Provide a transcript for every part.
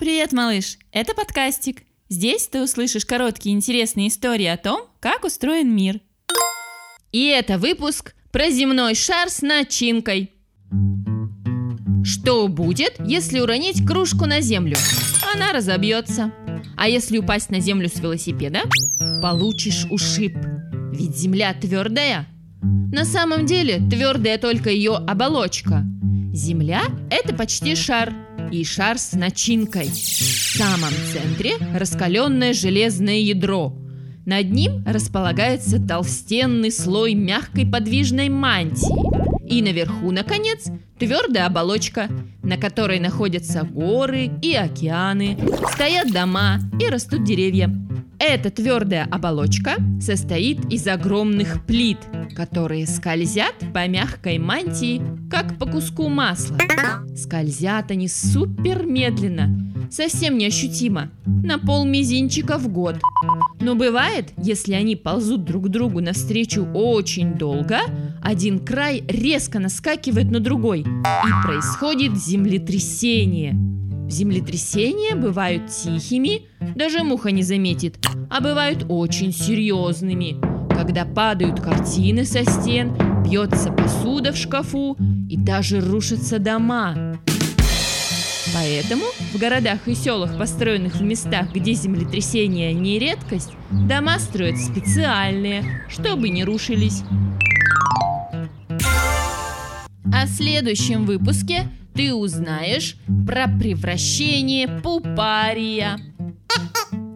Привет, малыш! Это подкастик. Здесь ты услышишь короткие интересные истории о том, как устроен мир. И это выпуск про земной шар с начинкой. Что будет, если уронить кружку на землю? Она разобьется. А если упасть на землю с велосипеда? Получишь ушиб. Ведь земля твердая. На самом деле твердая только ее оболочка. Земля – это почти шар. И шар с начинкой. В самом центре раскаленное железное ядро. Над ним располагается толстенный слой мягкой подвижной мантии. И наверху, наконец, твердая оболочка, на которой находятся горы и океаны, стоят дома и растут деревья. Эта твердая оболочка состоит из огромных плит, которые скользят по мягкой мантии, как по куску масла. Скользят они супер медленно, совсем неощутимо, на пол мизинчика в год. Но бывает, если они ползут друг другу навстречу очень долго, один край резко наскакивает на другой, и происходит землетрясение. Землетрясения бывают тихими, даже муха не заметит, а бывают очень серьезными, когда падают картины со стен, бьется посуда в шкафу и даже рушатся дома. Поэтому в городах и селах, построенных в местах, где землетрясения не редкость, дома строят специальные, чтобы не рушились. А в следующем выпуске ты узнаешь про превращение пупария.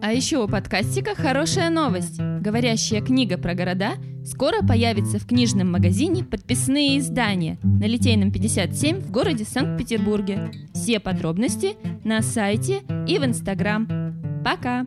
А еще у подкастика хорошая новость. Говорящая книга про города скоро появится в книжном магазине «Подписные издания» на Литейном 57 в городе Санкт-Петербурге. Все подробности на сайте и в Инстаграм. Пока!